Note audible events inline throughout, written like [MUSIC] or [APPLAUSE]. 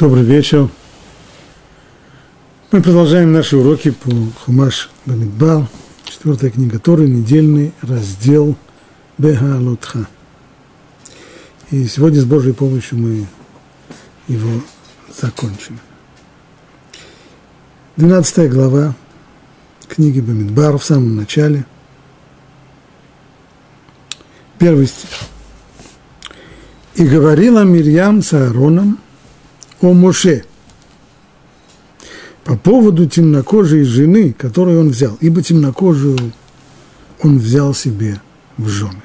Добрый вечер. Мы продолжаем наши уроки по Хумаш Бамидбар, четвертая книга Торы, недельный раздел Бегалутха. И сегодня с Божьей помощью мы его закончим. Двенадцатая глава книги Бамидбар в самом начале. Первый стих. «И говорила Мирьям с Аароном – о Моше по поводу темнокожей жены, которую он взял, ибо темнокожую он взял себе в жены.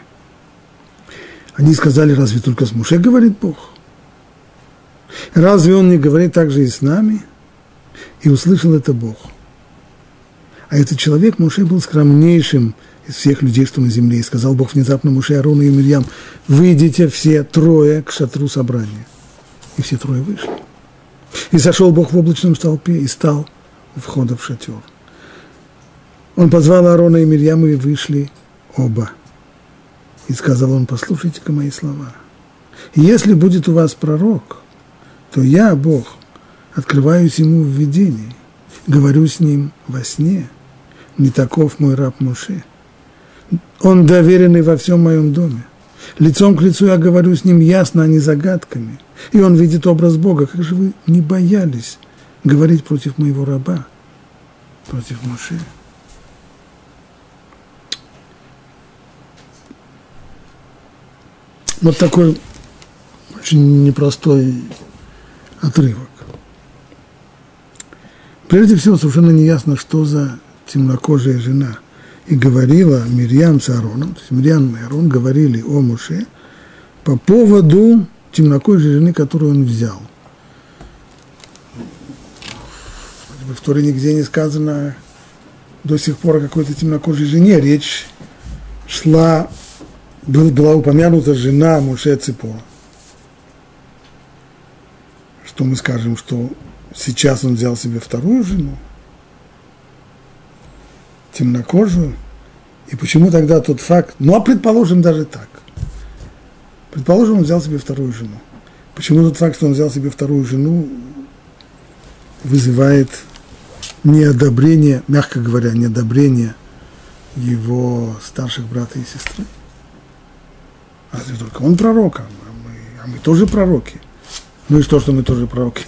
Они сказали, разве только с Муше говорит Бог? Разве он не говорит также и с нами? И услышал это Бог. А этот человек, Муше, был скромнейшим из всех людей, что на земле. И сказал Бог внезапно Муше, Арону и Мирьям, выйдите все трое к шатру собрания. И все трое вышли. И сошел Бог в облачном столпе и стал у входа в шатер. Он позвал Аарона и Мирьяму и вышли оба. И сказал он, послушайте-ка мои слова. Если будет у вас пророк, то я, Бог, открываюсь ему в видении, говорю с ним во сне. Не таков мой раб Муше. Он доверенный во всем моем доме. Лицом к лицу я говорю с ним ясно, а не загадками. И он видит образ Бога. Как же вы не боялись говорить против моего раба, против Моше? Вот такой очень непростой отрывок. Прежде всего, совершенно неясно, что за темнокожая жена – и говорила Мирьям с Аароном, то есть Мирьям и Аарон говорили о Муше по поводу темнокожей жены, которую он взял. В Торе нигде не сказано до сих пор о какой-то темнокожей жене. Речь шла, была упомянута жена Муше Ципора. Что мы скажем, что сейчас он взял себе вторую жену? Темнокожую. И почему тогда тот факт, ну а предположим даже так. Предположим, он взял себе вторую жену. Почему тот факт, что он взял себе вторую жену, вызывает неодобрение, мягко говоря, неодобрение его старших брата и сестры? Разве только он пророк, а мы, а мы тоже пророки. Ну и что, что мы тоже пророки?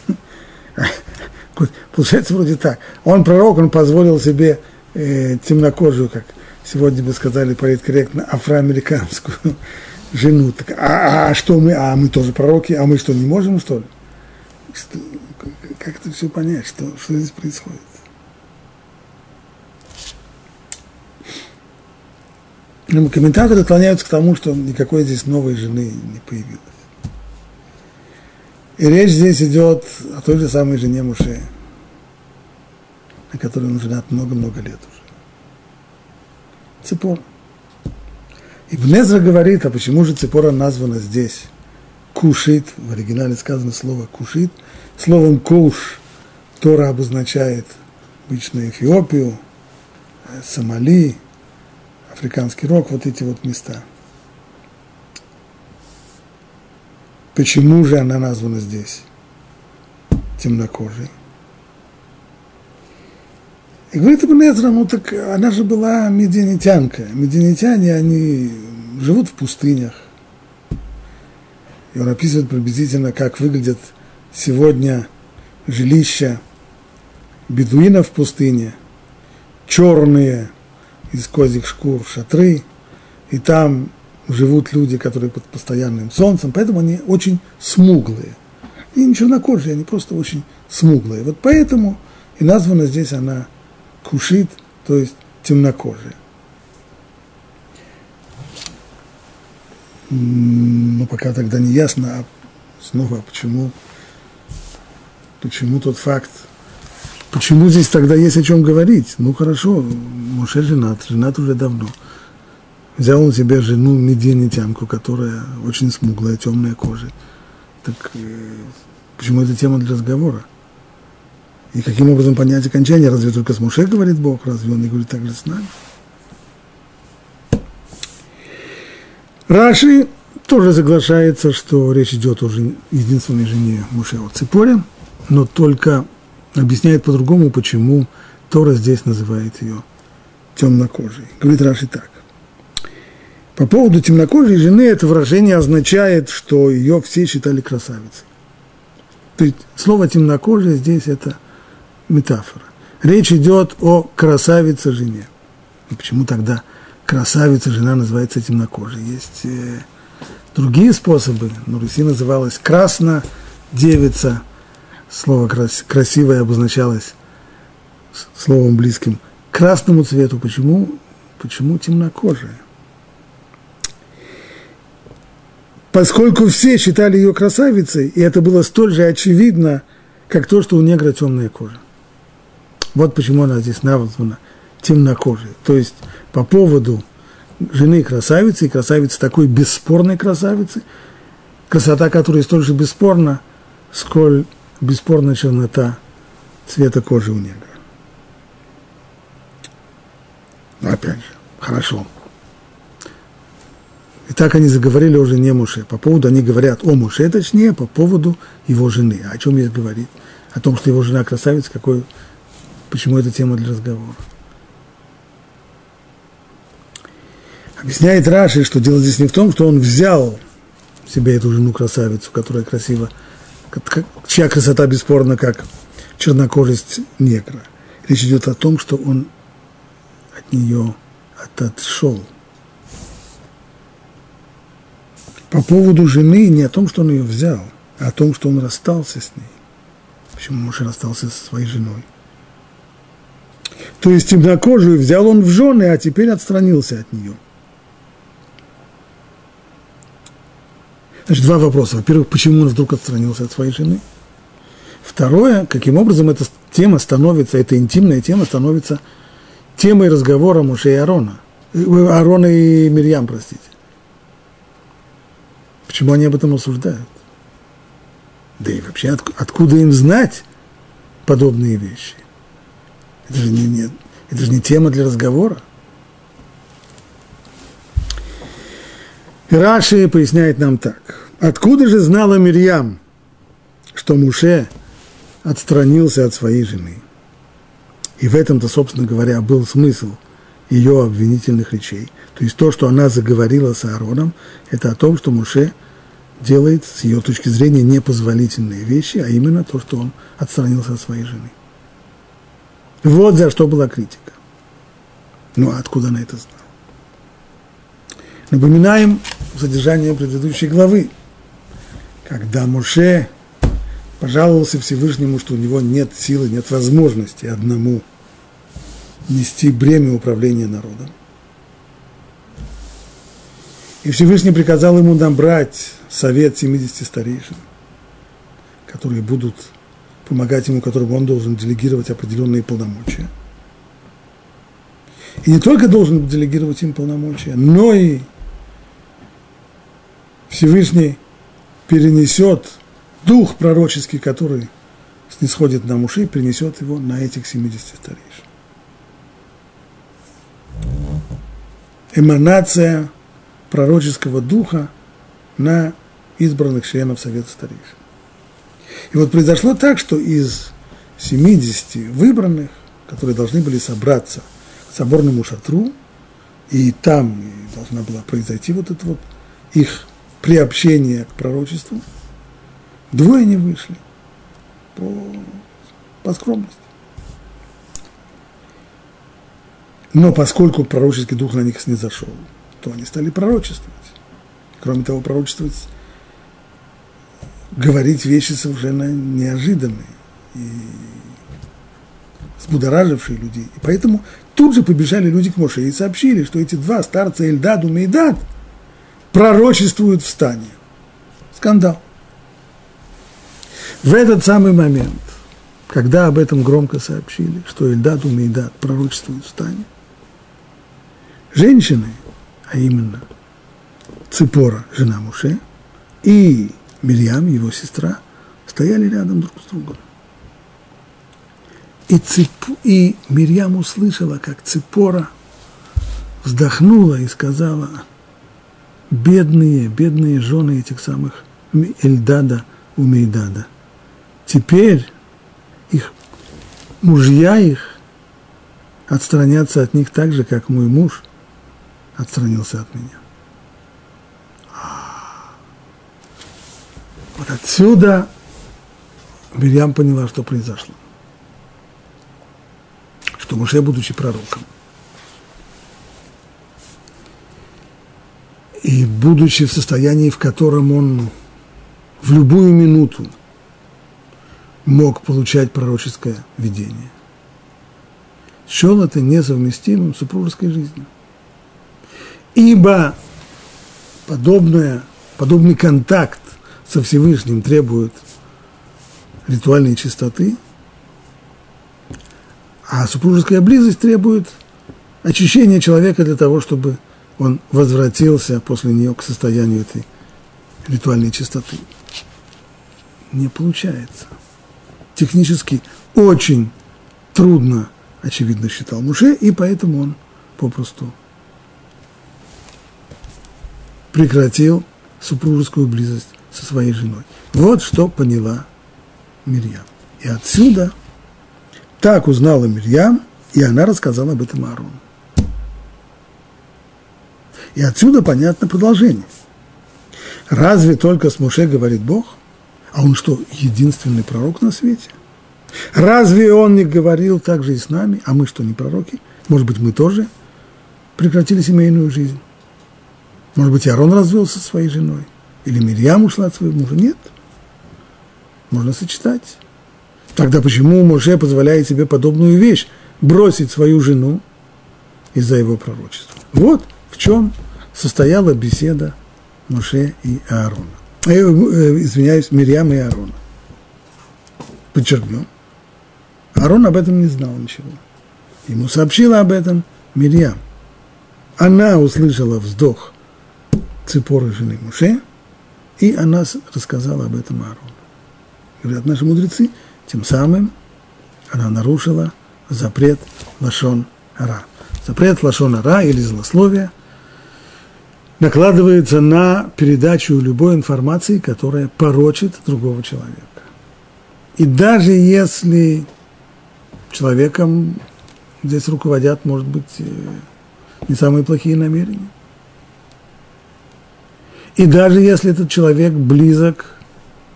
[LAUGHS] Получается вроде так. Он пророк, он позволил себе э, темнокожую, как сегодня бы сказали политкорректно, афроамериканскую [LAUGHS] жену. Так, а, а что мы? А мы тоже пророки, а мы что, не можем, что ли? Что, как это все понять, что, что здесь происходит? Ну, комментаторы склоняются к тому, что никакой здесь новой жены не появилось. И речь здесь идет о той же самой жене Муше на которой он женат много-много лет уже. Цепор. И Бнезра говорит, а почему же Цепора названа здесь? Кушит, в оригинале сказано слово кушит. Словом куш Тора обозначает обычно Эфиопию, Сомали, Африканский рог, вот эти вот места. Почему же она названа здесь темнокожей? И говорит Ибн Эзра, ну так она же была медианитянка. Медианитяне, они живут в пустынях. И он описывает приблизительно, как выглядят сегодня жилища бедуинов в пустыне, черные из козьих шкур шатры, и там живут люди, которые под постоянным солнцем, поэтому они очень смуглые. И не чернокожие, они просто очень смуглые. Вот поэтому и названа здесь она кушит, то есть темнокожие. Но пока тогда не ясно, а снова почему, почему тот факт, почему здесь тогда есть о чем говорить. Ну хорошо, Муше женат, женат уже давно. Взял он себе жену медианитянку, которая очень смуглая, темная кожа. Так э, почему эта тема для разговора? И каким образом понять окончание? Разве только с Муше говорит Бог? Разве он не говорит так же с нами? Раши тоже соглашается, что речь идет уже единственной жене Муше о Ципоре. но только объясняет по-другому, почему Тора здесь называет ее темнокожей. Говорит Раши так. По поводу темнокожей жены это выражение означает, что ее все считали красавицей. То есть слово темнокожая здесь это метафора. Речь идет о красавице жене. И почему тогда красавица жена называется темнокожей? Есть э, другие способы. На Руси называлась красно девица. Слово крас, красивое обозначалось словом близким к красному цвету. Почему? Почему темнокожая? Поскольку все считали ее красавицей, и это было столь же очевидно, как то, что у негра темная кожа. Вот почему она здесь названа темнокожей. То есть по поводу жены красавицы, и красавицы такой бесспорной красавицы, красота которой столь же бесспорна, сколь бесспорна чернота цвета кожи у негра. Но опять же, хорошо. И так они заговорили о жене Муше. По поводу, они говорят о Муше, точнее, по поводу его жены. О чем есть говорить? О том, что его жена красавица, какой, почему это тема для разговора. Объясняет Раши, что дело здесь не в том, что он взял себе эту жену красавицу, которая красива, чья красота бесспорна, как чернокожесть негра. Речь идет о том, что он от нее отошел. По поводу жены не о том, что он ее взял, а о том, что он расстался с ней. Почему муж расстался со своей женой? То есть темнокожую взял он в жены, а теперь отстранился от нее – Значит, два вопроса. Во-первых, почему он вдруг отстранился от своей жены? Второе, каким образом эта тема становится, эта интимная тема становится темой разговора Муше и Аарона. Э, Аарона и Мирьям, простите. Почему они об этом рассуждают? Да и вообще, от, откуда им знать подобные вещи? Это же не, не, это же не тема для разговора. Раши поясняет нам так. Откуда же знала Мирьям, что Муше отстранился от своей жены? И в этом-то, собственно говоря, был смысл ее обвинительных речей. То есть то, что она заговорила с Аароном, это о том, что Муше делает с ее точки зрения непозволительные вещи, а именно то, что он отстранился от своей жены. Вот за что была критика. Ну, а откуда она это знала? Напоминаем содержание предыдущей главы, когда Моше пожаловался Всевышнему, что у него нет силы, нет возможности одному нести бремя управления народом. И Всевышний приказал ему набрать совет 70 старейшин, которые будут помогать ему, которым он должен делегировать определенные полномочия. И не только должен делегировать им полномочия, но и Всевышний перенесет дух пророческий, который снисходит на Муши, перенесет его на этих 70 старейшин. Эманация пророческого духа на избранных членов Совета Старейшин. И вот произошло так, что из 70 выбранных, которые должны были собраться к соборному шатру, и там должна была произойти вот это вот их приобщения к пророчеству, двое не вышли по, по скромности. Но поскольку пророческий дух на них снизошел, то они стали пророчествовать. Кроме того, пророчествовать, говорить вещи совершенно неожиданные и взбудоражившие людей. И поэтому тут же побежали люди к Моше и сообщили, что эти два старца Эльдад и Мейдад – пророчествуют в стане. Скандал. В этот самый момент, когда об этом громко сообщили, что Эльдад Умейдад пророчествует в стане, женщины, а именно Ципора, жена Муше, и Мирьям, его сестра, стояли рядом друг с другом. И, Ципу, и Мирьям услышала, как Ципора вздохнула и сказала – бедные, бедные жены этих самых Эльдада у Мейдада. Теперь мужья их отстранятся от них так же, как мой муж отстранился от меня. Вот отсюда Мирьям поняла, что произошло. Что Муше, будучи пророком, и будучи в состоянии, в котором он в любую минуту мог получать пророческое видение, счел это несовместимым с супружеской жизнью. Ибо подобное, подобный контакт со Всевышним требует ритуальной чистоты, а супружеская близость требует очищения человека для того, чтобы он возвратился после нее к состоянию этой ритуальной чистоты. Не получается. Технически очень трудно, очевидно, считал Муше, и поэтому он попросту прекратил супружескую близость со своей женой. Вот что поняла Мирьям. И отсюда так узнала Мирьям, и она рассказала об этом Аарону. И отсюда понятно продолжение. Разве только с Муше говорит Бог? А он что, единственный пророк на свете? Разве он не говорил так же и с нами? А мы что, не пророки? Может быть, мы тоже прекратили семейную жизнь? Может быть, Аарон развелся со своей женой? Или Мирьям ушла от своего мужа? Нет. Можно сочетать. Тогда почему Моше позволяет себе подобную вещь? Бросить свою жену из-за его пророчества. Вот в чем состояла беседа Моше и Аарона. Э, э, извиняюсь, Мирьям и Аарона. Подчеркнем. Аарон об этом не знал ничего. Ему сообщила об этом Мирьям. Она услышала вздох Ципоры жены Муше, и она рассказала об этом Аарону. Говорят наши мудрецы, тем самым она нарушила запрет Лашон Ара. Запрет Лашон Ара или злословия накладывается на передачу любой информации, которая порочит другого человека. И даже если человеком здесь руководят, может быть, э, не самые плохие намерения, и даже если этот человек близок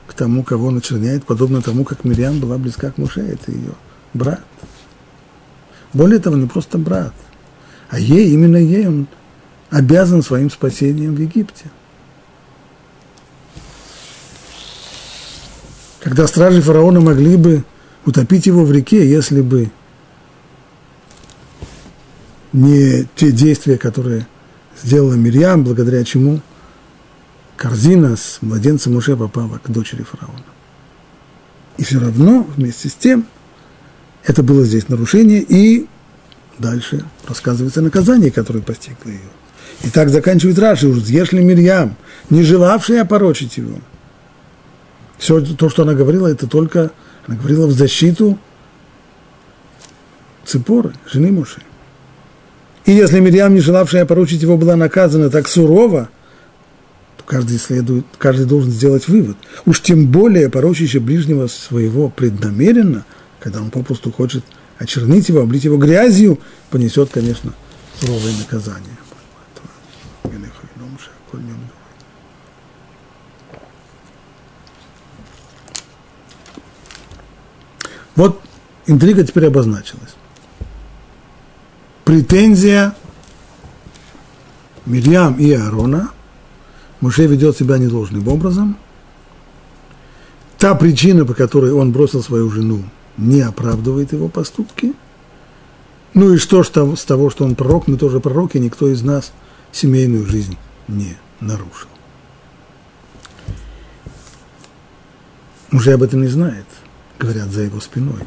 к тому, кого он очерняет, подобно тому, как Мириам была близка к Муше, это ее брат. Более того, не просто брат, а ей, именно ей он обязан своим спасением в Египте. Когда стражи фараона могли бы утопить его в реке, если бы не те действия, которые сделала Мирьям, благодаря чему корзина с младенцем уже попала к дочери фараона. И все равно, вместе с тем, это было здесь нарушение, и дальше рассказывается наказание, которое постигло ее. И так заканчивает Раши, уж съешь Мирьям, не желавшая опорочить его. Все то, что она говорила, это только, она говорила в защиту Цепоры, жены Муши. И если Мирьям, не желавшая опорочить его, была наказана так сурово, каждый, следует, каждый должен сделать вывод. Уж тем более порочище ближнего своего преднамеренно, когда он попросту хочет очернить его, облить его грязью, понесет, конечно, суровое наказание. Вот интрига теперь обозначилась. Претензия Мирьям и Аарона – Муше ведет себя недолжным образом. Та причина, по которой он бросил свою жену, не оправдывает его поступки. Ну и что ж с того, что он пророк, мы тоже пророки, никто из нас семейную жизнь не нарушил. Мужей об этом не знает, говорят за его спиной.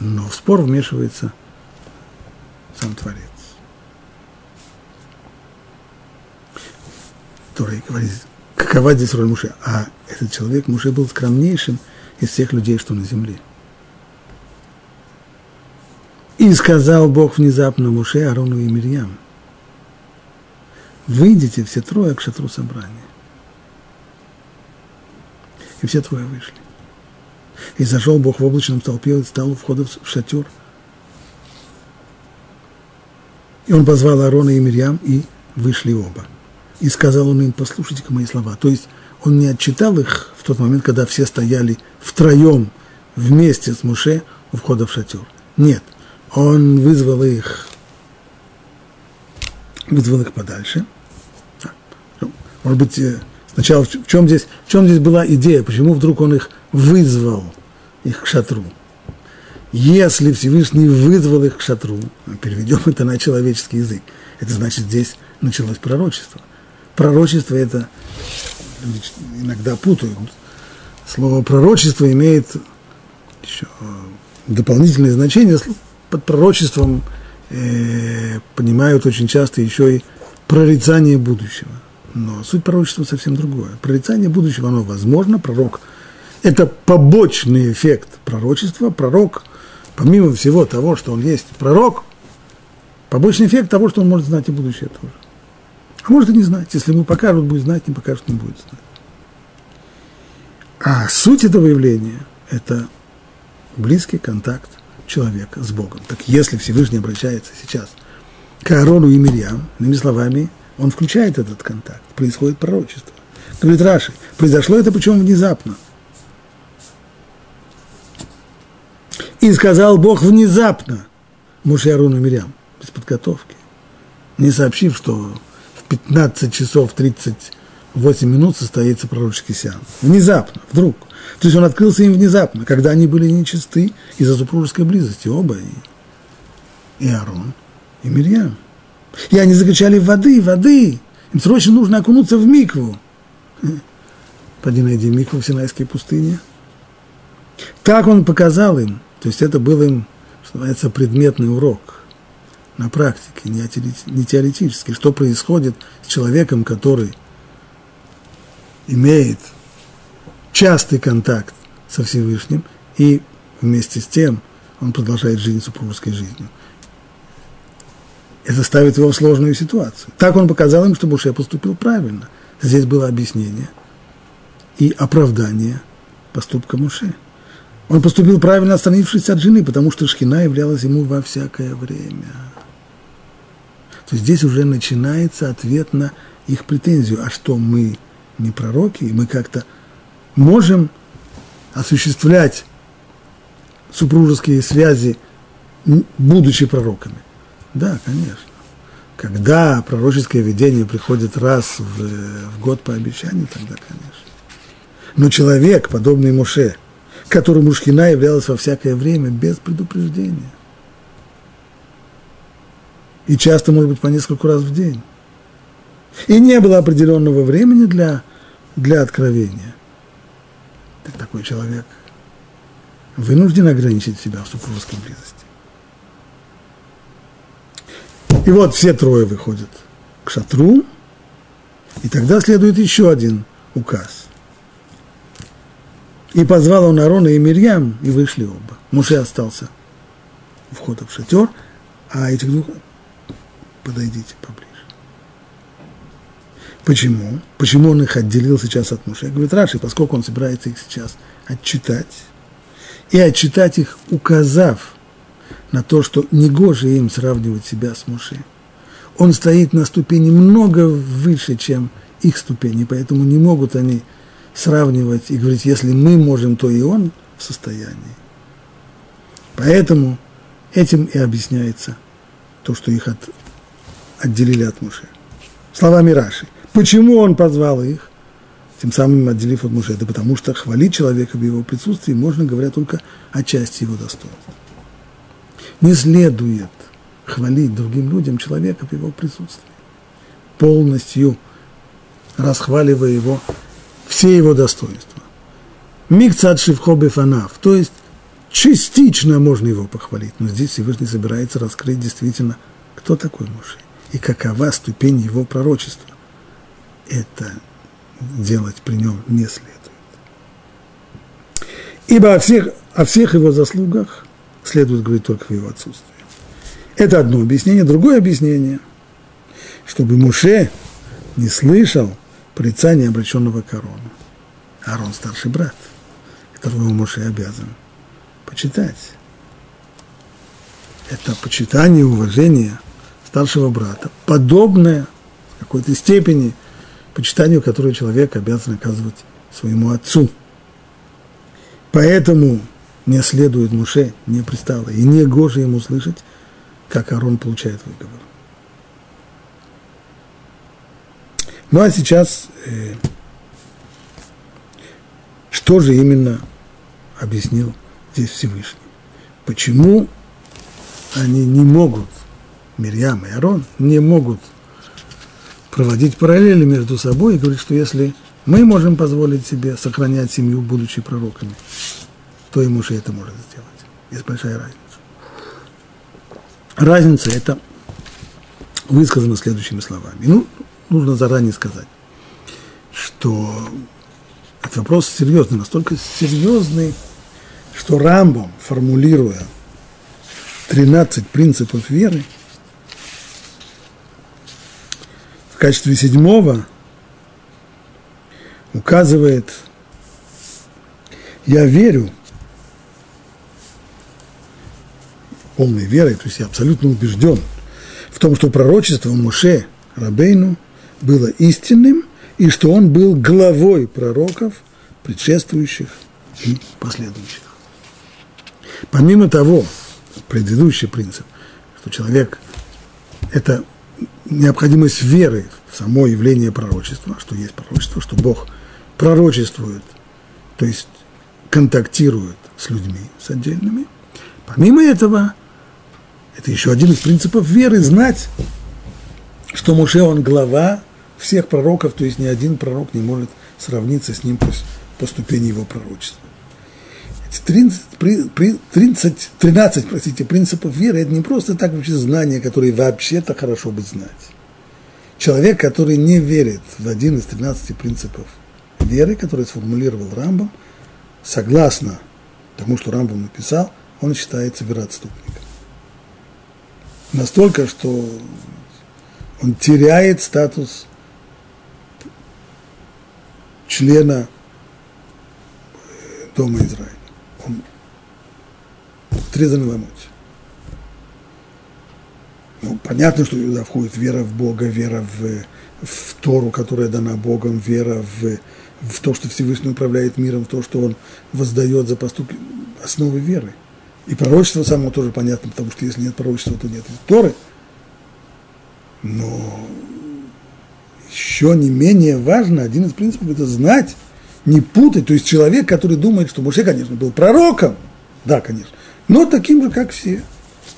Но в спор вмешивается сам Творец. Который говорит, какова здесь роль Муше. А этот человек, Муше, был скромнейшим из всех людей, что на земле. И сказал Бог внезапно Муше, Арону и Мирьям, выйдите все трое к шатру собрания. И все трое вышли. И зашел Бог в облачном толпе и стал у входа в шатер. И он позвал Аарона и Мирьям, и вышли оба. И сказал он им, послушайте-ка мои слова. То есть он не отчитал их в тот момент, когда все стояли втроем вместе с Муше у входа в шатер. Нет, он вызвал их, вызвал их подальше. Может быть, э, сначала в чем здесь, в чем здесь была идея, почему вдруг он их вызвал, их к шатру. Если Всевышний вызвал их к шатру, переведем это на человеческий язык, это значит, здесь началось пророчество. Пророчество это иногда путают. Слово пророчество имеет еще дополнительное значение. Под пророчеством э, понимают очень часто еще и прорицание будущего. Но суть пророчества совсем другое. Прорицание будущего, оно возможно, пророк – это побочный эффект пророчества. Пророк, помимо всего того, что он есть пророк, побочный эффект того, что он может знать и будущее тоже. А может и не знать. Если ему покажут, будет знать, не покажут, не будет знать. А суть этого явления – это близкий контакт человека с Богом. Так если Всевышний обращается сейчас к Аарону и Мирьям, иными словами, он включает этот контакт, происходит пророчество. Говорит Раши, произошло это причем внезапно. И сказал Бог внезапно Муше Аарону и Мирьям, без подготовки, не сообщив, что 15 часов 38 минут состоится пророческий сеанс. Внезапно, вдруг. То есть он открылся им внезапно, когда они были нечисты из-за супружеской близости, оба, и, и Аарон, и Мирьям. И они закричали «воды, воды!» Им срочно нужно окунуться в микву. Поди найди микву в Синайской пустыне. Так он показал им, то есть это был им, что называется, предметный урок – на практике, не теоретически, что происходит с человеком, который имеет частый контакт со Всевышним, и вместе с тем он продолжает жизнь супружеской жизнью. Это ставит его в сложную ситуацию. Так он показал им, что Буше поступил правильно. Здесь было объяснение и оправдание поступка Муше. Он поступил правильно, отстранившись от жены, потому что Шхина являлась ему во всякое время то здесь уже начинается ответ на их претензию. А что, мы не пророки, и мы как-то можем осуществлять супружеские связи, будучи пророками? Да, конечно. Когда пророческое видение приходит раз в, в год по обещанию, тогда, конечно. Но человек, подобный Моше, которому Шхина являлась во всякое время без предупреждения – и часто, может быть, по нескольку раз в день. И не было определенного времени для, для откровения. Так такой человек вынужден ограничить себя в супружеской близости. И вот все трое выходят к шатру, и тогда следует еще один указ. И позвал он Арона и Мирьям, и вышли оба. Муше остался у входа в шатер, а этих двух подойдите поближе. Почему? Почему он их отделил сейчас от Муше? Говорит Раши, поскольку он собирается их сейчас отчитать, и отчитать их, указав на то, что негоже им сравнивать себя с Муше. Он стоит на ступени много выше, чем их ступени, поэтому не могут они сравнивать и говорить, если мы можем, то и он в состоянии. Поэтому этим и объясняется то, что их от, отделили от Муше. Словами Раши. Почему он позвал их, тем самым отделив от Муше? Это потому что хвалить человека в его присутствии можно, говоря, только о части его достоинства. Не следует хвалить другим людям человека в его присутствии, полностью расхваливая его, все его достоинства. Микцат шивхобе фанав, то есть частично можно его похвалить, но здесь Всевышний собирается раскрыть действительно, кто такой Муше и какова ступень его пророчества. Это делать при нем не следует. Ибо о всех, о всех его заслугах следует говорить только в его отсутствии. Это одно объяснение. Другое объяснение, чтобы Муше не слышал порицания, обращенного к. Арон – старший брат. которого Моше обязан почитать. Это почитание, уважение старшего брата, подобное в какой-то степени почитанию, которое человек обязан оказывать своему отцу. Поэтому не следует Муше, не пристало, и не гоже ему слышать, как Арон получает выговор. Ну а сейчас, э, что же именно объяснил здесь Всевышний? Почему они не могут, Мирьям и Арон, не могут проводить параллели между собой и говорить, что если мы можем позволить себе сохранять семью, будучи пророками, то и муж это может сделать. Есть большая разница. Разница это высказана следующими словами. Ну, нужно заранее сказать, что этот вопрос серьезный, настолько серьезный, что Рамбом, формулируя 13 принципов веры, в качестве седьмого указывает, я верю, полной верой, то есть я абсолютно убежден в том, что пророчество Муше Рабейну было истинным, и что он был главой пророков, предшествующих и последующих. Помимо того, предыдущий принцип, что человек – это необходимость веры в само явление пророчества, что есть пророчество, что Бог пророчествует, то есть контактирует с людьми, с отдельными. Помимо этого, это еще один из принципов веры, знать, что Муше, он глава всех пророков, то есть ни один пророк не может сравниться с ним по, по ступени его пророчества. Эти 30, 30, 13 простите, принципов веры – это не просто так вообще знания, которые вообще-то хорошо бы знать. Человек, который не верит в один из 13 принципов веры, который сформулировал Рамбом, согласно тому, что Рамбом написал, он считается вероотступником. Настолько, что он теряет статус члена Дома Израиля. Он отрезан ломоть. Ну, понятно, что туда входит вера в Бога, вера в, в Тору, которая дана Богом, вера в, в то, что Всевышний управляет миром, в то, что Он воздает за поступки, основы веры. И пророчество само тоже понятно, потому что если нет пророчества, то нет Торы. Но еще не менее важно, один из принципов – это знать, не путать. То есть человек, который думает, что Моше, конечно, был пророком, да, конечно, но таким же, как все,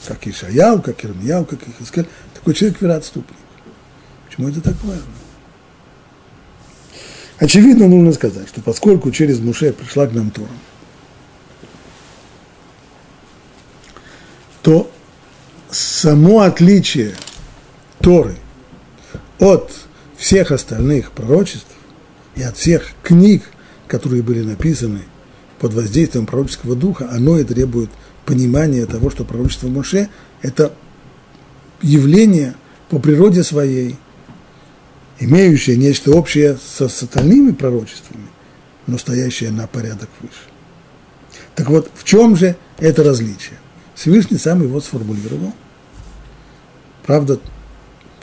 как Ишаяу, как Ирмияу, как Ихискель, такой человек вероотступник. Почему это так важно? Очевидно, нужно сказать, что поскольку через Муше пришла к нам Тора, то само отличие Торы от всех остальных пророчеств и от всех книг, которые были написаны под воздействием пророческого духа, оно и требует понимания того, что пророчество Моше – это явление по природе своей, имеющее нечто общее со, с остальными пророчествами, но стоящее на порядок выше. Так вот, в чем же это различие? Всевышний сам его сформулировал. Правда,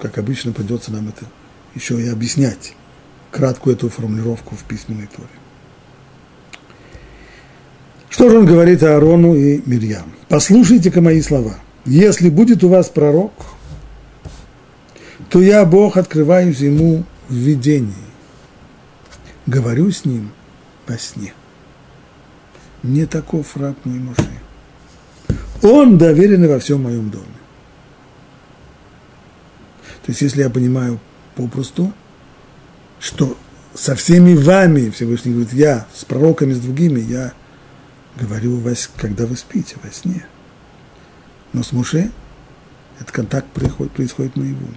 как обычно, придется нам это еще и объяснять, краткую эту формулировку в письменной торе. Что же он говорит Аарону и Мирьям? Послушайте-ка мои слова. Если будет у вас пророк, то я, Бог, открываюсь ему в видении. Говорю с ним во сне. Не таков раб мой Моше. Он доверенный во всем моем доме. То есть, если я понимаю попросту, что со всеми вами, Всевышний говорит, я с пророками, с другими, я говорю, вас, когда вы спите во сне. Но с Муше этот контакт происходит, происходит наяву.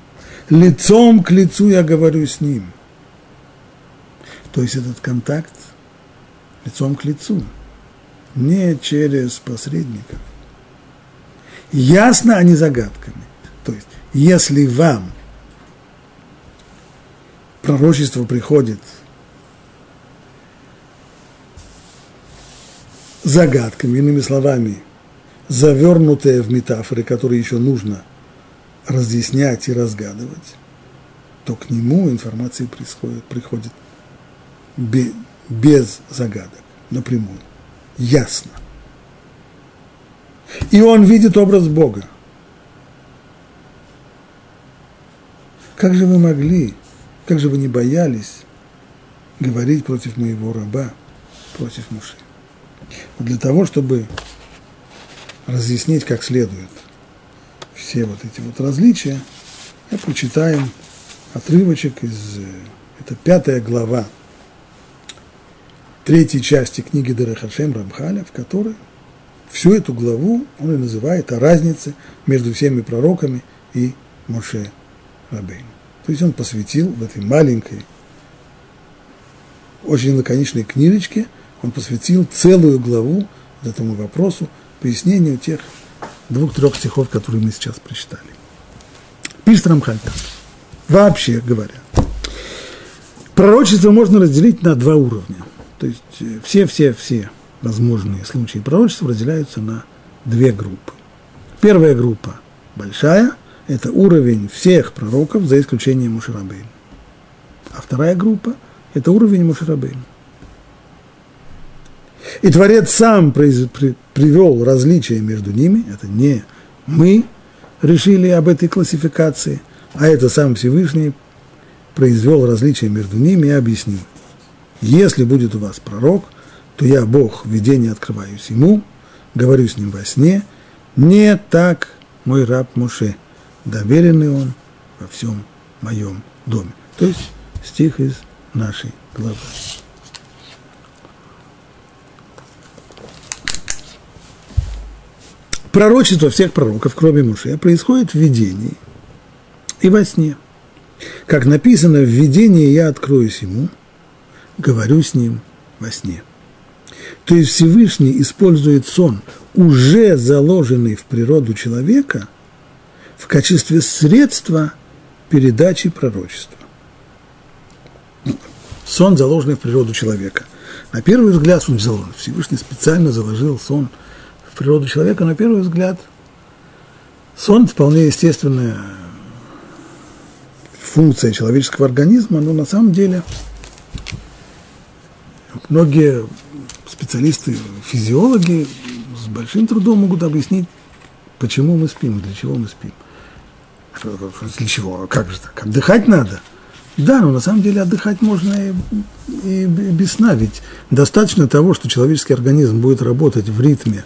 Лицом к лицу я говорю с ним. То есть этот контакт лицом к лицу, не через посредников ясно, а не загадками. То есть, если вам пророчество приходит загадками, иными словами, завернутое в метафоры, которые еще нужно разъяснять и разгадывать, то к нему информация приходит, приходит без загадок, напрямую, ясно. И он видит образ Бога. Как же вы могли, как же вы не боялись говорить против моего раба, против Для того, чтобы разъяснить как следует все вот эти вот различия, я прочитаем отрывочек из, это пятая глава третьей части книги Дерехашем Рамхаля, в которой всю эту главу он и называет о разнице между всеми пророками и Моше Рабейн. То есть он посвятил в этой маленькой, очень лаконичной книжечке, он посвятил целую главу этому вопросу, пояснению тех двух-трех стихов, которые мы сейчас прочитали. Пишет Рамхаль Вообще говоря, пророчество можно разделить на два уровня. То есть все-все-все э, возможные случаи пророчества разделяются на две группы. Первая группа большая – это уровень всех пророков, за исключением Мушарабейна. А вторая группа – это уровень Мушарабейна. И Творец сам произ, при, привел различия между ними, это не мы решили об этой классификации, а это сам Всевышний произвел различия между ними и объяснил. Если будет у вас пророк, то я, Бог, в видении открываюсь ему, говорю с ним во сне, не так мой раб Муше, доверенный он во всем моем доме. То есть стих из нашей главы. Пророчество всех пророков, кроме Муше, происходит в видении и во сне. Как написано в видении, я откроюсь ему, говорю с ним во сне. То есть Всевышний использует сон, уже заложенный в природу человека, в качестве средства передачи пророчества. Сон, заложенный в природу человека. На первый взгляд он заложен. Всевышний специально заложил сон – в природу человека, на первый взгляд, сон вполне естественная функция человеческого организма, но на самом деле многие специалисты, физиологи с большим трудом могут объяснить, почему мы спим, для чего мы спим. Для чего? Как же так? Отдыхать надо. Да, но на самом деле отдыхать можно и, и без сна, ведь достаточно того, что человеческий организм будет работать в ритме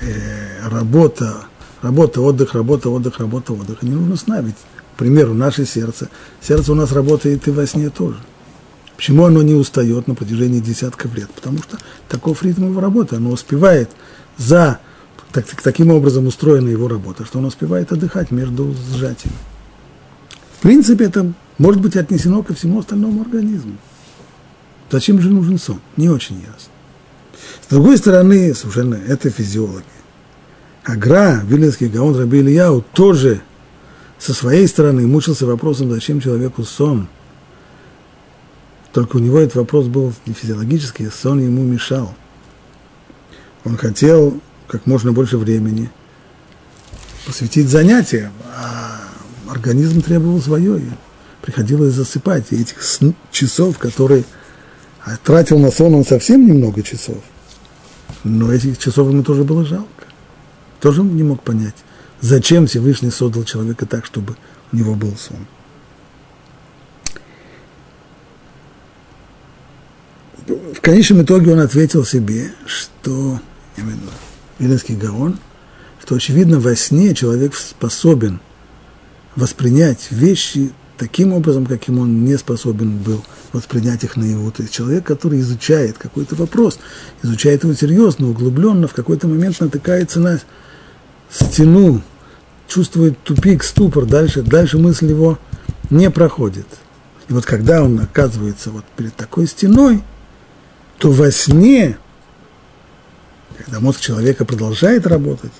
э, работа, работа, отдых, работа, отдых, работа, отдых. Не нужно сна, ведь, к примеру, наше сердце, сердце у нас работает и во сне тоже. Почему оно не устает на протяжении десятков лет? Потому что таков ритм его работы, оно успевает за, так, таким образом устроена его работа, что оно успевает отдыхать между сжатиями. В принципе, это может быть отнесено ко всему остальному организму. Зачем же нужен сон? Не очень ясно. С другой стороны, совершенно это физиологи. Агра, Вилинский Гаон Раби Ильяу, тоже со своей стороны мучился вопросом, зачем человеку сон. Только у него этот вопрос был не физиологический, сон ему мешал. Он хотел как можно больше времени посвятить занятиям, а организм требовал свое, и приходилось засыпать. И этих часов, которые тратил на сон он совсем немного часов – но этих часов ему тоже было жалко. Тоже он не мог понять, зачем Всевышний создал человека так, чтобы у него был сон. В конечном итоге он ответил себе, что именно Виленский Гаон, что очевидно во сне человек способен воспринять вещи таким образом, каким он не способен был воспринять их наяву. То есть человек, который изучает какой-то вопрос, изучает его серьезно, углубленно, в какой-то момент натыкается на стену, чувствует тупик, ступор, дальше, дальше мысль его не проходит. И вот когда он оказывается вот перед такой стеной, то во сне, когда мозг человека продолжает работать,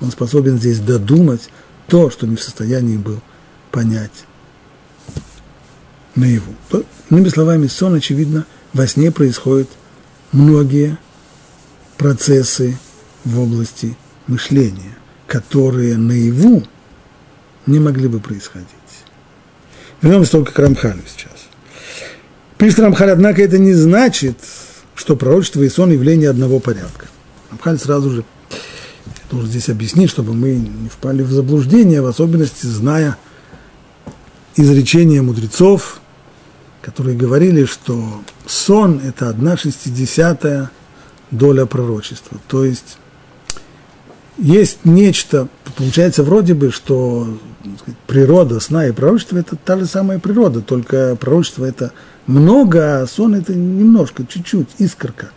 он способен здесь додумать то, что не в состоянии был понять наяву. Иными словами, сон, очевидно, во сне происходят многие процессы в области мышления, которые наяву не могли бы происходить. Вернемся только к Рамхалю сейчас. Пишет Рамхаль, однако это не значит, что пророчество и сон явление одного порядка. Рамхаль сразу же должен здесь объяснить, чтобы мы не впали в заблуждение, в особенности зная изречения мудрецов, которые говорили, что сон – это одна шестидесятая доля пророчества. То есть есть нечто, получается вроде бы, что сказать, природа сна и пророчество – это та же самая природа, только пророчество – это много, а сон – это немножко, чуть-чуть, искорка.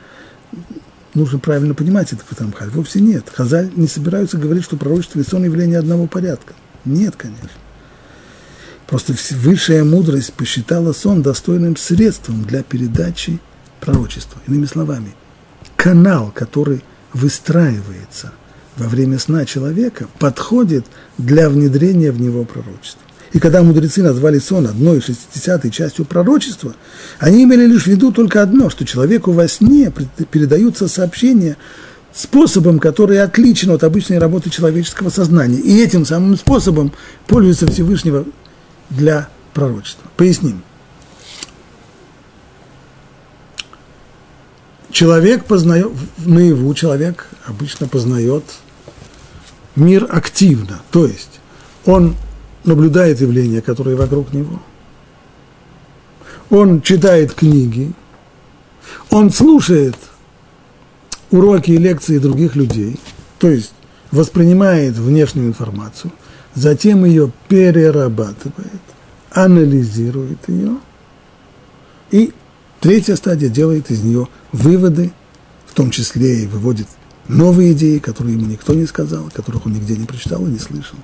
Нужно правильно понимать это этом Хазаль. Вовсе нет. Хазаль не собираются говорить, что пророчество и сон – явление одного порядка. Нет, конечно. Просто высшая мудрость посчитала сон достойным средством для передачи пророчества. Иными словами, канал, который выстраивается – во время сна человека подходит для внедрения в него пророчества. И когда мудрецы назвали сон одной шестидесятой частью пророчества, они имели лишь в виду только одно, что человеку во сне передаются сообщения способом, который отличен от обычной работы человеческого сознания. И этим самым способом пользуется Всевышнего для пророчества. Поясним. Человек познает, наяву человек обычно познает мир активно, то есть он наблюдает явления, которые вокруг него, он читает книги, он слушает уроки и лекции других людей, то есть воспринимает внешнюю информацию, затем ее перерабатывает, анализирует ее, и третья стадия делает из нее выводы, в том числе и выводит новые идеи, которые ему никто не сказал, которых он нигде не прочитал и не слышал.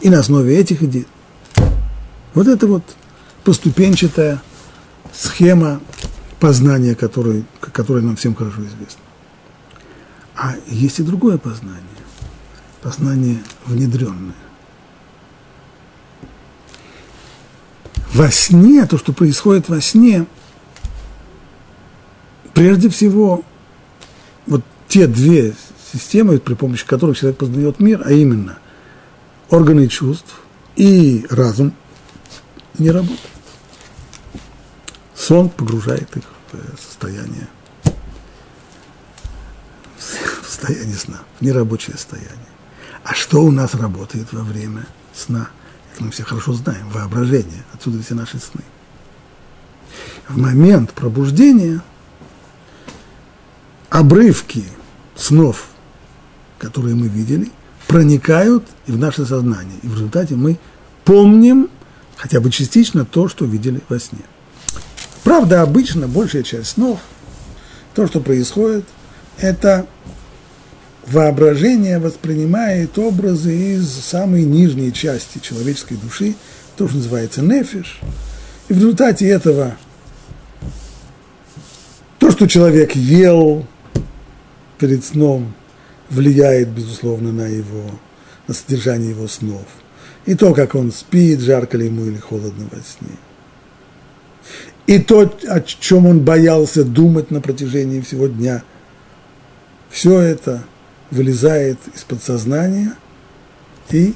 И на основе этих идей. Вот это вот поступенчатая схема познания, которая, которая нам всем хорошо известна. А есть и другое познание, познание внедренное. Во сне, то, что происходит во сне, прежде всего, вот те две системы, при помощи которых человек познает мир, а именно органы чувств и разум, не работают. Сон погружает их в состояние, в состояние сна, в нерабочее состояние. А что у нас работает во время сна? Мы все хорошо знаем. Воображение. Отсюда все наши сны. В момент пробуждения – обрывки снов, которые мы видели, проникают и в наше сознание. И в результате мы помним хотя бы частично то, что видели во сне. Правда, обычно большая часть снов, то, что происходит, это воображение воспринимает образы из самой нижней части человеческой души, то, что называется нефиш. И в результате этого то, что человек ел, перед сном влияет, безусловно, на его, на содержание его снов. И то, как он спит, жарко ли ему или холодно во сне. И то, о чем он боялся думать на протяжении всего дня. Все это вылезает из подсознания, и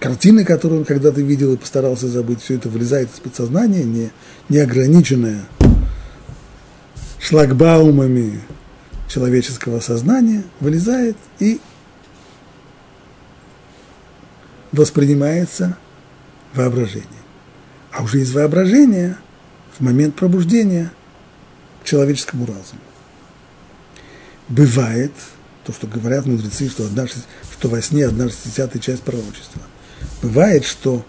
картины, которые он когда-то видел и постарался забыть, все это вылезает из подсознания, не, не ограниченное шлагбаумами, человеческого сознания вылезает и воспринимается воображение. А уже из воображения в момент пробуждения к человеческому разуму. Бывает, то, что говорят мудрецы, что, одна, что во сне одна шестидесятая часть пророчества. Бывает, что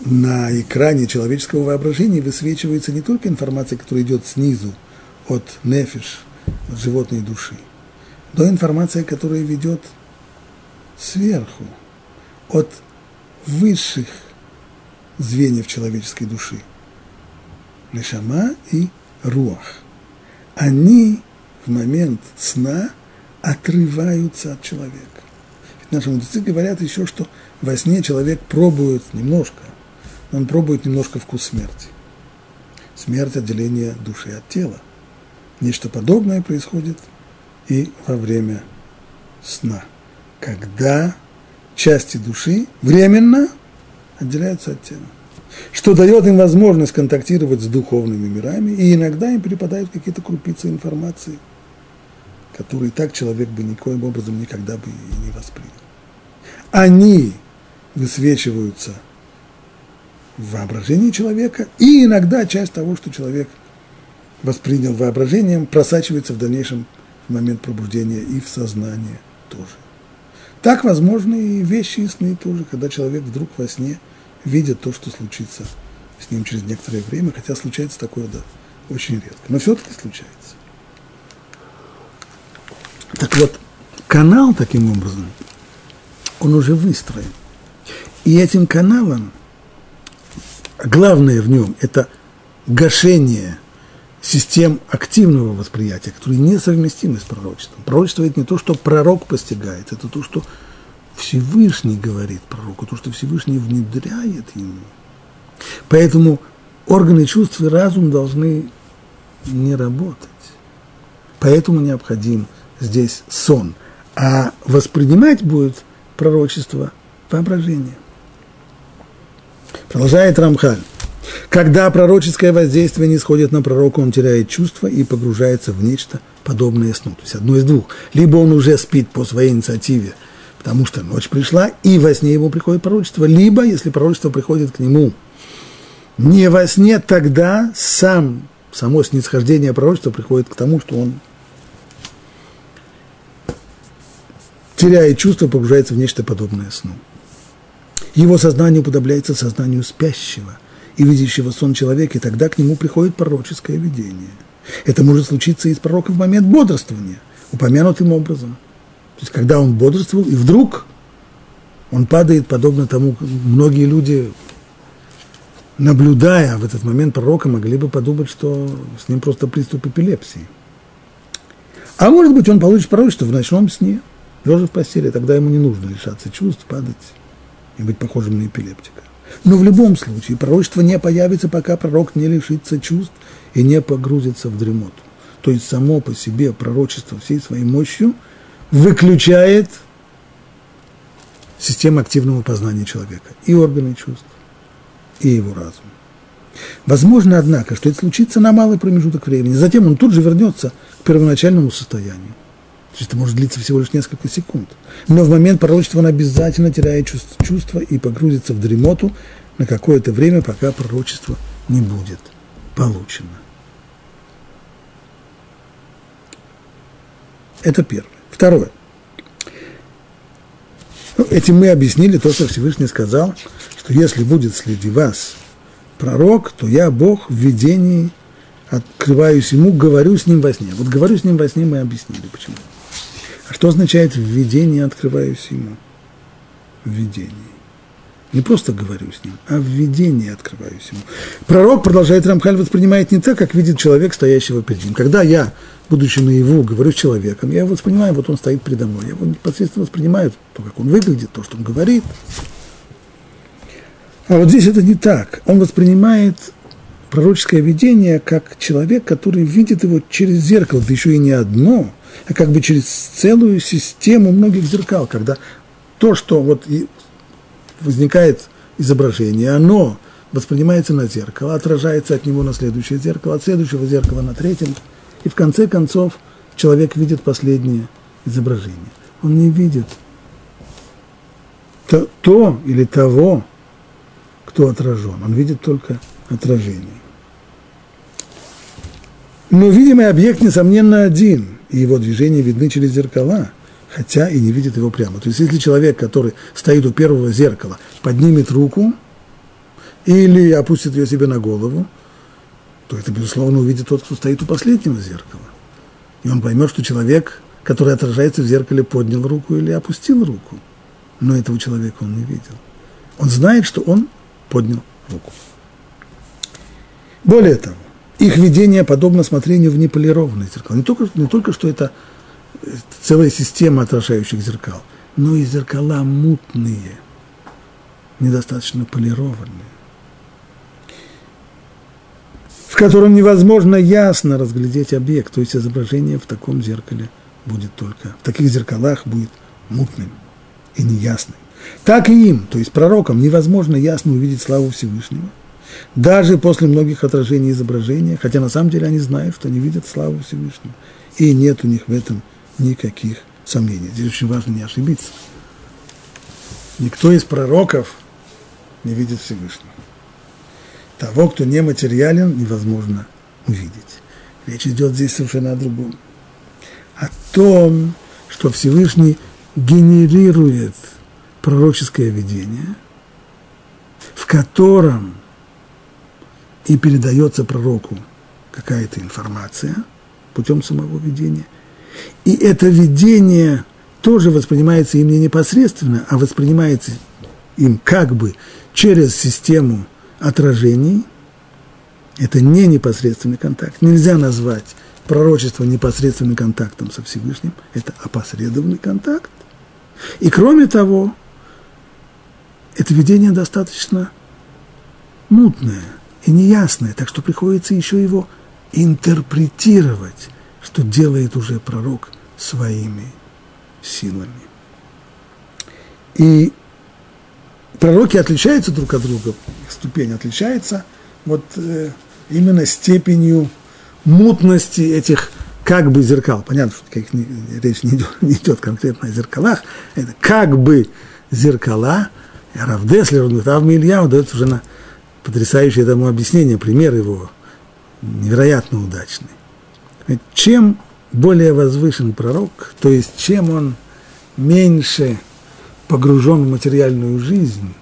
на экране человеческого воображения высвечивается не только информация, которая идет снизу от нефиш, от животной души, до информация, которая ведет сверху, от высших звеньев человеческой души, лешама и руах. Они в момент сна отрываются от человека. Ведь наши мудрецы говорят еще, что во сне человек пробует немножко, он пробует немножко вкус смерти. Смерть – отделение души от тела – Нечто подобное происходит и во время сна, когда части души временно отделяются от тела, что дает им возможность контактировать с духовными мирами, и иногда им перепадают какие-то крупицы информации, которые так человек бы никоим образом никогда бы и не воспринял. Они высвечиваются в воображении человека, и иногда часть того, что человек воспринял воображением, просачивается в дальнейшем в момент пробуждения и в сознание тоже. Так возможны и вещи и сны тоже, когда человек вдруг во сне видит то, что случится с ним через некоторое время, хотя случается такое, да, очень редко, но все-таки случается. Так вот, канал таким образом, он уже выстроен. И этим каналом – главное в нем – это гашение систем активного восприятия, которые несовместимы с пророчеством. Пророчество – это не то, что пророк постигает, это то, что Всевышний говорит пророку, то, что Всевышний внедряет ему. Поэтому органы чувств и разум должны не работать. Поэтому необходим здесь сон. А воспринимать будет пророчество воображение. Продолжает Рамхаль. Когда пророческое воздействие не сходит на пророка, он теряет чувство и погружается в нечто подобное сну. То есть одно из двух. Либо он уже спит по своей инициативе, потому что ночь пришла, и во сне ему приходит пророчество, либо, если пророчество приходит к нему не во сне, тогда сам, само снисхождение пророчества приходит к тому, что он теряет чувство, погружается в нечто подобное сну. Его сознание уподобляется сознанию спящего и видящего сон человека, и тогда к нему приходит пророческое видение. Это может случиться и с пророка в момент бодрствования, упомянутым образом. То есть, когда он бодрствовал, и вдруг он падает, подобно тому, многие люди, наблюдая в этот момент пророка, могли бы подумать, что с ним просто приступ эпилепсии. А может быть, он получит пророчество в ночном сне, лежа в постели, тогда ему не нужно лишаться чувств, падать и быть похожим на эпилептика. Но в любом случае пророчество не появится, пока пророк не лишится чувств и не погрузится в дремоту. То есть само по себе пророчество всей своей мощью выключает систему активного познания человека, и органы чувств, и его разум. Возможно, однако, что это случится на малый промежуток времени. Затем он тут же вернется к первоначальному состоянию. Есть это может длиться всего лишь несколько секунд. Но в момент пророчества он обязательно теряет чувство, чувство и погрузится в дремоту на какое-то время, пока пророчество не будет получено. Это первое. Второе. Ну, этим мы объяснили то, что Всевышний сказал, что если будет среди вас пророк, то я Бог в видении открываюсь ему, говорю с ним во сне. Вот говорю с ним во сне мы объяснили, почему. А что означает введение открываюсь ему? Введение. Не просто говорю с ним, а введение открываюсь ему. Пророк, продолжает Рамхаль, воспринимает не так, как видит человек, стоящего перед ним. Когда я, будучи наяву, говорю с человеком, я его воспринимаю, вот он стоит передо мной. Я его непосредственно воспринимаю, то, как он выглядит, то, что он говорит. А вот здесь это не так. Он воспринимает пророческое видение как человек, который видит его через зеркало, да еще и не одно – а как бы через целую систему многих зеркал, когда то, что вот возникает изображение, оно воспринимается на зеркало, отражается от него на следующее зеркало, от следующего зеркала на третьем, и в конце концов человек видит последнее изображение. Он не видит то, то или того, кто отражен. Он видит только отражение. Но видимый объект, несомненно, один и его движения видны через зеркала, хотя и не видит его прямо. То есть, если человек, который стоит у первого зеркала, поднимет руку или опустит ее себе на голову, то это, безусловно, увидит тот, кто стоит у последнего зеркала. И он поймет, что человек, который отражается в зеркале, поднял руку или опустил руку. Но этого человека он не видел. Он знает, что он поднял руку. Более того, их видение подобно смотрению в неполированные зеркала. Не только, не только что это целая система отражающих зеркал, но и зеркала мутные, недостаточно полированные. в котором невозможно ясно разглядеть объект, то есть изображение в таком зеркале будет только, в таких зеркалах будет мутным и неясным. Так и им, то есть пророкам, невозможно ясно увидеть славу Всевышнего, даже после многих отражений изображения, хотя на самом деле они знают, что они видят славу Всевышнего, и нет у них в этом никаких сомнений. Здесь очень важно не ошибиться. Никто из пророков не видит Всевышнего. Того, кто нематериален, невозможно увидеть. Речь идет здесь совершенно о другом. О том, что Всевышний генерирует пророческое видение, в котором и передается пророку какая-то информация путем самого видения. И это видение тоже воспринимается им не непосредственно, а воспринимается им как бы через систему отражений. Это не непосредственный контакт. Нельзя назвать пророчество непосредственным контактом со Всевышним. Это опосредованный контакт. И кроме того, это видение достаточно мутное и неясное, так что приходится еще его интерпретировать, что делает уже пророк своими силами. И пророки отличаются друг от друга, ступень отличается вот э, именно степенью мутности этих как бы зеркал. Понятно, что как, речь не идет, не идет конкретно о зеркалах, это как бы зеркала. Равдеслер, Рав Ильяу дает уже на потрясающее тому объяснение, пример его невероятно удачный. Чем более возвышен пророк, то есть чем он меньше погружен в материальную жизнь,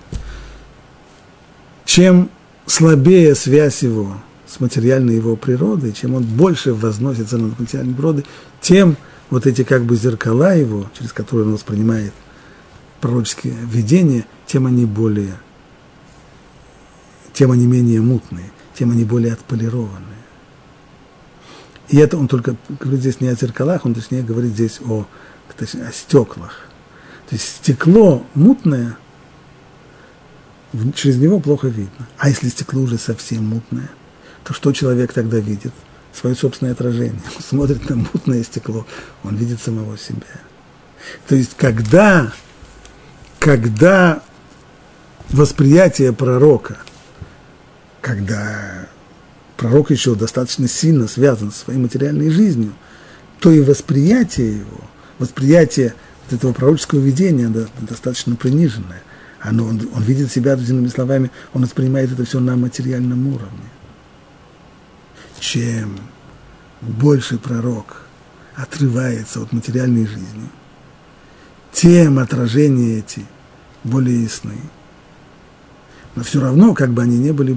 чем слабее связь его с материальной его природой, чем он больше возносится над материальной природой, тем вот эти как бы зеркала его, через которые он воспринимает пророческие видения, тем они более, тем они менее мутные, тем они более отполированные. И это он только говорит здесь не о зеркалах, он точнее говорит здесь о, точнее, о стеклах. То есть стекло мутное, через него плохо видно. А если стекло уже совсем мутное, то что человек тогда видит? Свое собственное отражение. Он смотрит на мутное стекло, он видит самого себя. То есть, когда, когда восприятие пророка, когда пророк еще достаточно сильно связан со своей материальной жизнью, то и восприятие его, восприятие вот этого пророческого видения достаточно приниженное. Оно, он, он видит себя, другими словами, он воспринимает это все на материальном уровне. Чем больше пророк отрывается от материальной жизни, тем отражения эти более ясны. Но все равно, как бы они не были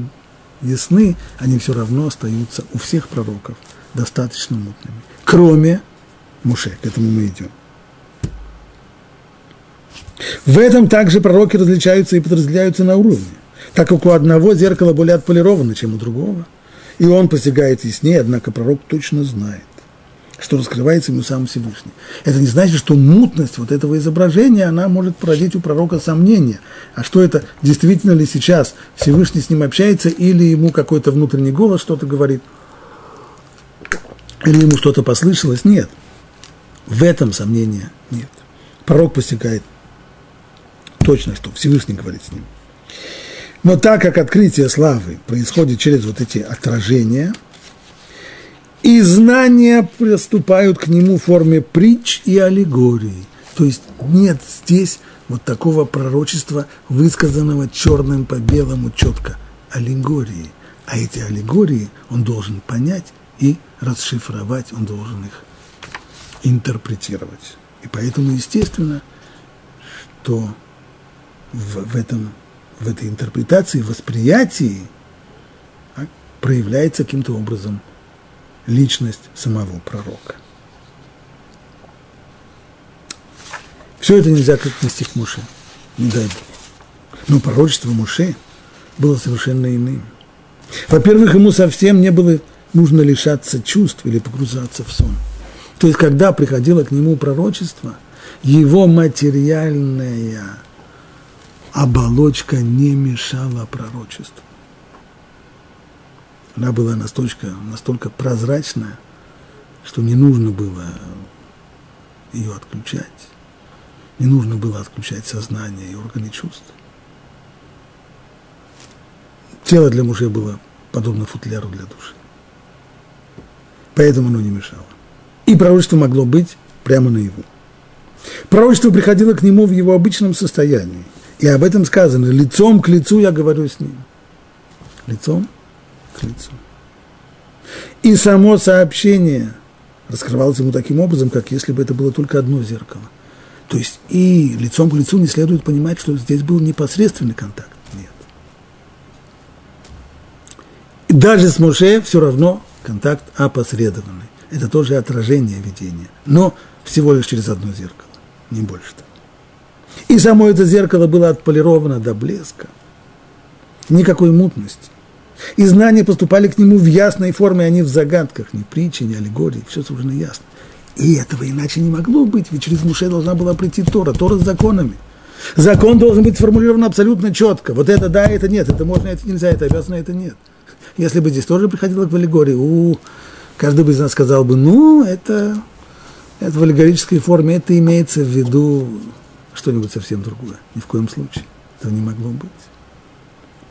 ясны, они все равно остаются у всех пророков достаточно мутными. Кроме Муше, к этому мы идем. В этом также пророки различаются и подразделяются на уровне, так как у одного зеркало более отполировано, чем у другого, и он постигает яснее, однако пророк точно знает, что раскрывается ему сам Всевышний. Это не значит, что мутность вот этого изображения, она может породить у пророка сомнения. А что это, действительно ли сейчас Всевышний с ним общается, или ему какой-то внутренний голос что-то говорит, или ему что-то послышалось? Нет. В этом сомнения нет. Пророк постигает точно, что Всевышний говорит с ним. Но так как открытие славы происходит через вот эти отражения – и знания приступают к нему в форме притч и аллегорий. То есть нет здесь вот такого пророчества, высказанного черным по белому четко, аллегории. А эти аллегории он должен понять и расшифровать, он должен их интерпретировать. И поэтому, естественно, что в, в, этом, в этой интерпретации, восприятии а, проявляется каким-то образом – личность самого пророка. Все это нельзя как отнести к Муше, не дай Бог. Но пророчество Муше было совершенно иным. Во-первых, ему совсем не было нужно лишаться чувств или погрузаться в сон. То есть, когда приходило к нему пророчество, его материальная оболочка не мешала пророчеству. Она была настолько, настолько прозрачная, что не нужно было ее отключать, не нужно было отключать сознание и органы чувств. Тело для мужей было подобно футляру для души. Поэтому оно не мешало. И пророчество могло быть прямо наяву. Пророчество приходило к нему в его обычном состоянии. И об этом сказано, лицом к лицу я говорю с ним. Лицом к лицу. И само сообщение раскрывалось ему таким образом, как если бы это было только одно зеркало. То есть и лицом к лицу не следует понимать, что здесь был непосредственный контакт. Нет. И даже с Моше все равно контакт опосредованный. Это тоже отражение видения. Но всего лишь через одно зеркало, не больше того. И само это зеркало было отполировано до блеска. Никакой мутности. И знания поступали к нему в ясной форме, а не в загадках, ни притчи, ни аллегории, все совершенно ясно. И этого иначе не могло быть, ведь через Муше должна была прийти Тора, Тора с законами. Закон должен быть сформулирован абсолютно четко. Вот это да, это нет, это можно, это нельзя, это обязано, это нет. Если бы здесь тоже приходило к аллегории, у, каждый бы из нас сказал бы, ну, это, это в аллегорической форме, это имеется в виду что-нибудь совсем другое. Ни в коем случае. Этого не могло быть.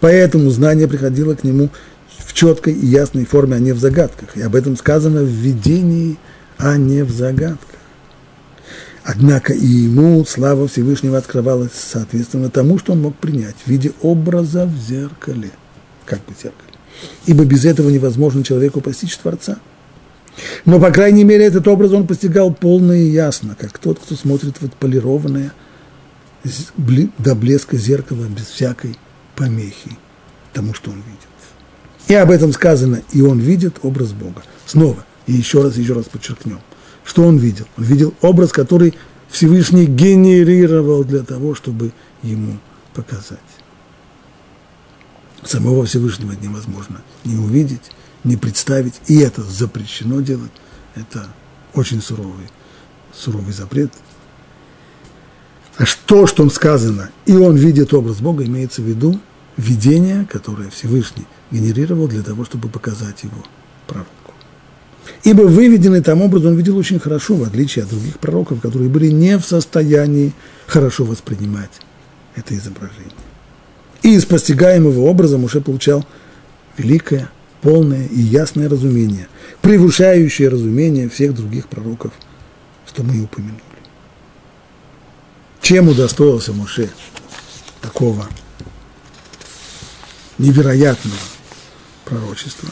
Поэтому знание приходило к нему в четкой и ясной форме, а не в загадках. И об этом сказано в видении, а не в загадках. Однако и ему слава Всевышнего открывалась соответственно тому, что он мог принять в виде образа в зеркале. Как бы зеркале. Ибо без этого невозможно человеку постичь Творца. Но, по крайней мере, этот образ он постигал полно и ясно, как тот, кто смотрит в отполированное до блеска зеркала без всякой помехи тому, что он видит. И об этом сказано, и он видит образ Бога. Снова, и еще раз, еще раз подчеркнем. Что он видел? Он видел образ, который Всевышний генерировал для того, чтобы ему показать. Самого Всевышнего невозможно не увидеть, не представить, и это запрещено делать. Это очень суровый, суровый запрет. А что, что он сказано, и он видит образ Бога, имеется в виду видение, которое Всевышний генерировал для того, чтобы показать его пророку. Ибо выведенный там образ он видел очень хорошо, в отличие от других пророков, которые были не в состоянии хорошо воспринимать это изображение. И из постигаемого образа Муше получал великое, полное и ясное разумение, превышающее разумение всех других пророков, что мы и упомянули. Чем удостоился Муше такого невероятного пророчества?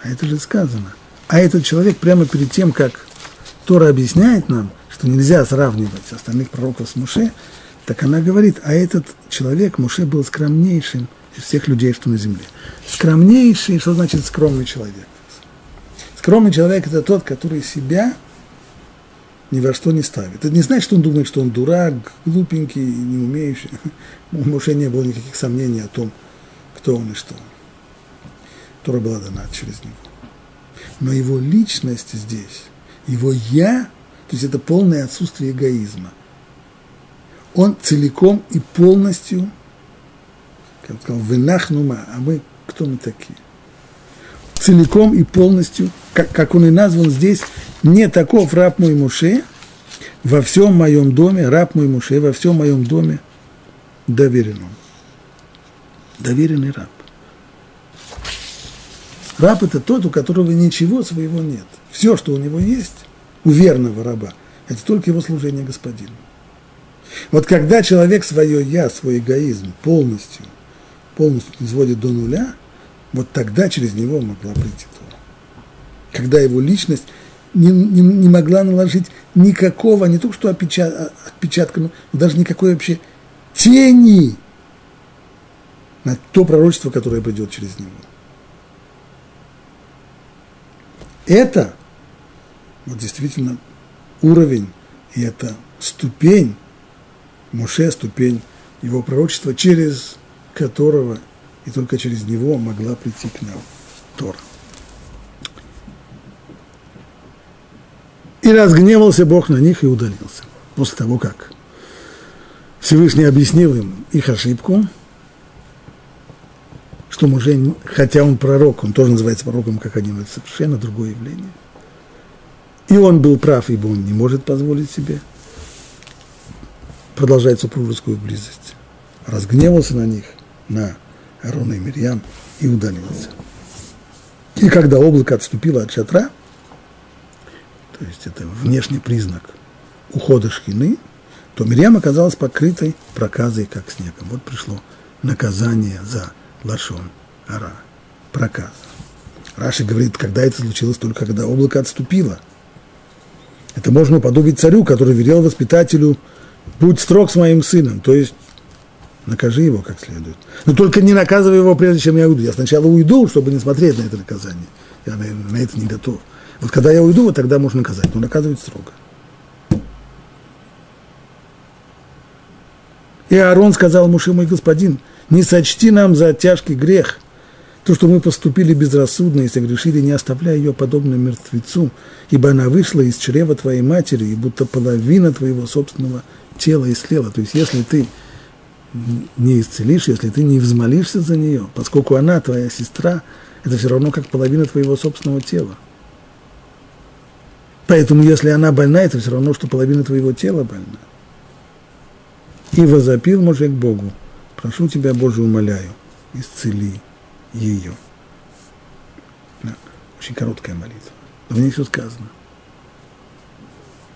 А это же сказано. А этот человек прямо перед тем, как Тора объясняет нам, что нельзя сравнивать остальных пророков с Муше, так она говорит, а этот человек, Муше, был скромнейшим из всех людей, что на земле. Скромнейший, что значит скромный человек? Скромный человек – это тот, который себя ни во что не ставит. Это не значит, что он думает, что он дурак, глупенький, не умеющий. [LAUGHS] У Моше не было никаких сомнений о том, кто он и что он. Тора была дана через него. Но его личность здесь, его «я», то есть это полное отсутствие эгоизма. Он целиком и полностью, как он сказал, «вынахнума», а мы кто мы такие? Целиком и полностью, как, как он и назван здесь, не таков раб мой Муше, во всем моем доме, раб мой Муше, во всем моем доме доверен он. Доверенный раб. Раб – это тот, у которого ничего своего нет. Все, что у него есть, у верного раба, это только его служение господину. Вот когда человек свое «я», свой эгоизм полностью, полностью изводит до нуля, вот тогда через него могла прийти Тора. Когда его личность не, не, не могла наложить никакого, не только что отпечатка, отпечатка, но даже никакой вообще тени на то пророчество, которое придет через него. Это вот действительно уровень, и это ступень, Муше, ступень его пророчества, через которого и только через него могла прийти к нам Тора. И разгневался Бог на них и удалился. После того, как Всевышний объяснил им их ошибку, что Муше, хотя он пророк, он тоже называется пророком, как один, это совершенно другое явление. И он был прав, ибо он не может позволить себе продолжать супружескую близость. Разгневался на них, на Арона и Мирьям, и удалился. И когда облако отступило от шатра, то есть это внешний признак ухода шхины, то Мирьям оказалась покрытой проказой, как снегом. Вот пришло наказание за лашон ара, проказ. Раши говорит, когда это случилось, только когда облако отступило. Это можно уподобить царю, который велел воспитателю, будь строг с моим сыном, то есть накажи его как следует. Но только не наказывай его, прежде чем я уйду. Я сначала уйду, чтобы не смотреть на это наказание. Я на, на это не готов. Вот когда я уйду, вот тогда можно наказать, но наказывать строго. И Аарон сказал Муше, мой господин, не сочти нам за тяжкий грех то, что мы поступили безрассудно и согрешили, не оставляя ее подобно мертвецу, ибо она вышла из чрева твоей матери, и будто половина твоего собственного тела истлела. То есть, если ты не исцелишь, если ты не взмолишься за нее, поскольку она твоя сестра, это все равно как половина твоего собственного тела. Поэтому, если она больна, это все равно, что половина твоего тела больна. И возопил мужик Богу, прошу тебя, Боже, умоляю, исцели ее. Очень короткая молитва, в ней все сказано.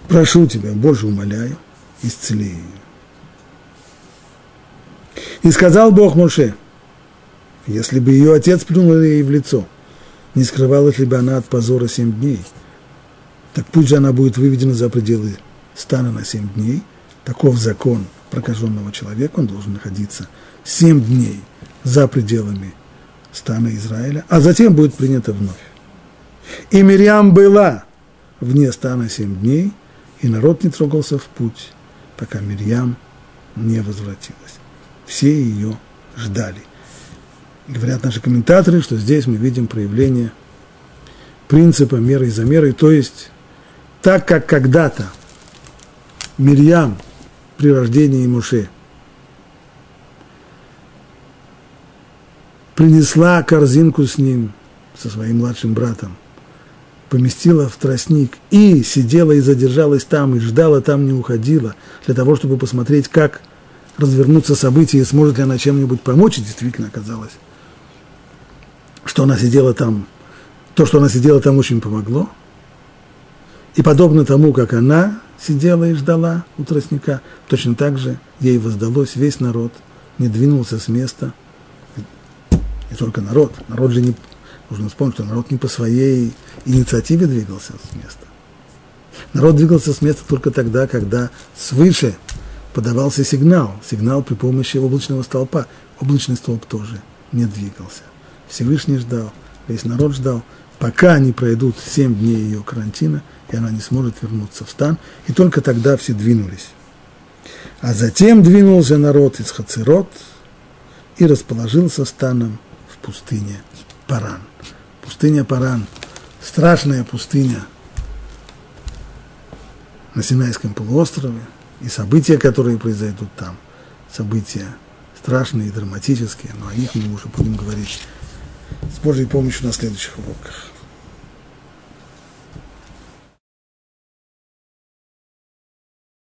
Прошу тебя, Боже, умоляю, исцели ее. И сказал Бог Моше, если бы ее отец плюнул ей в лицо, не скрывалась ли бы она от позора семь дней, так пусть же она будет выведена за пределы стана на семь дней. Таков закон прокаженного человека, он должен находиться семь дней за пределами стана Израиля, а затем будет принято вновь. И Мирьям была вне стана семь дней, и народ не трогался в путь, пока Мирьям не возвратилась. Все ее ждали. Говорят наши комментаторы, что здесь мы видим проявление принципа меры за мерой, то есть так как когда-то Мирьям при рождении Муше принесла корзинку с ним, со своим младшим братом, поместила в тростник и сидела и задержалась там, и ждала там, не уходила, для того, чтобы посмотреть, как развернуться события, и сможет ли она чем-нибудь помочь, и действительно оказалось, что она сидела там, то, что она сидела там, очень помогло. И подобно тому, как она сидела и ждала у тростника, точно так же ей воздалось весь народ, не двинулся с места – не только народ. Народ же не... Нужно вспомнить, что народ не по своей инициативе двигался с места. Народ двигался с места только тогда, когда свыше подавался сигнал. Сигнал при помощи облачного столпа. Облачный столб тоже не двигался. Всевышний ждал, весь народ ждал, пока не пройдут семь дней ее карантина, и она не сможет вернуться в стан, и только тогда все двинулись. А затем двинулся народ из Хацерот и расположился станом пустыне Паран. Пустыня Паран, страшная пустыня на Синайском полуострове, и события, которые произойдут там, события страшные и драматические, но о них мы уже будем говорить с Божьей помощью на следующих уроках.